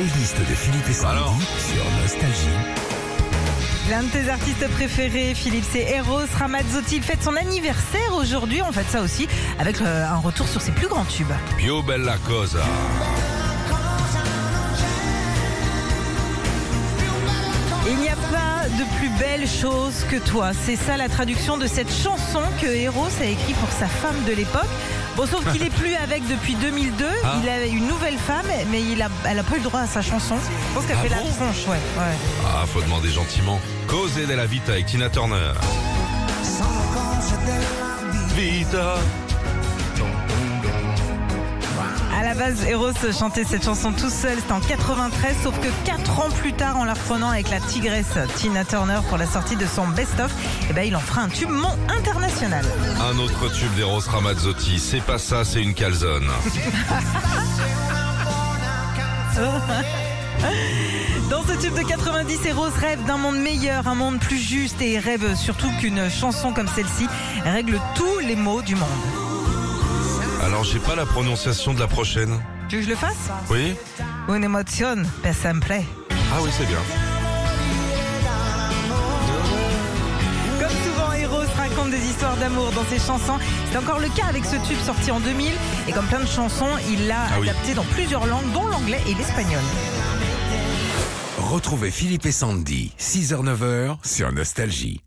playlist de Philippe et Sandy Alors sur Nostalgie. L'un de tes artistes préférés, Philippe, c'est Eros Ramazzotti. Il fête son anniversaire aujourd'hui. On fête ça aussi avec euh, un retour sur ses plus grands tubes. Più bella cosa. Il n'y a pas de plus belle chose que toi. C'est ça la traduction de cette chanson que Eros a écrit pour sa femme de l'époque. Bon, sauf qu'il est plus avec depuis 2002. Ah. Il a une nouvelle femme, mais il a, elle a pas eu le droit à sa chanson. Je pense qu'elle Ah fait la tronche, ouais. ouais. Ah, faut demander gentiment. Cause della vita avec Tina Turner. Vita. Base, Eros chantait cette chanson tout seul, c'était en 93, sauf que 4 ans plus tard, en la reprenant avec la tigresse Tina Turner pour la sortie de son best-of, eh ben, il en fera un tube mon international. Un autre tube d'Eros Ramazzotti. C'est pas ça, c'est une calzone. Dans ce tube de 90, Eros rêve d'un monde meilleur, un monde plus juste et rêve surtout qu'une chanson comme celle-ci règle tous les maux du monde. Alors, j'ai pas la prononciation de la prochaine. Tu veux que je le fasse Oui Une émotion, per sempre. Ah oui, c'est bien. Comme souvent, Eros raconte des histoires d'amour dans ses chansons. C'est encore le cas avec ce tube sorti en 2000. Et comme plein de chansons, il l'a Ah oui. adapté dans plusieurs langues, dont l'anglais et l'espagnol. Retrouvez Philippe et Sandy, 6h-9h sur Nostalgie.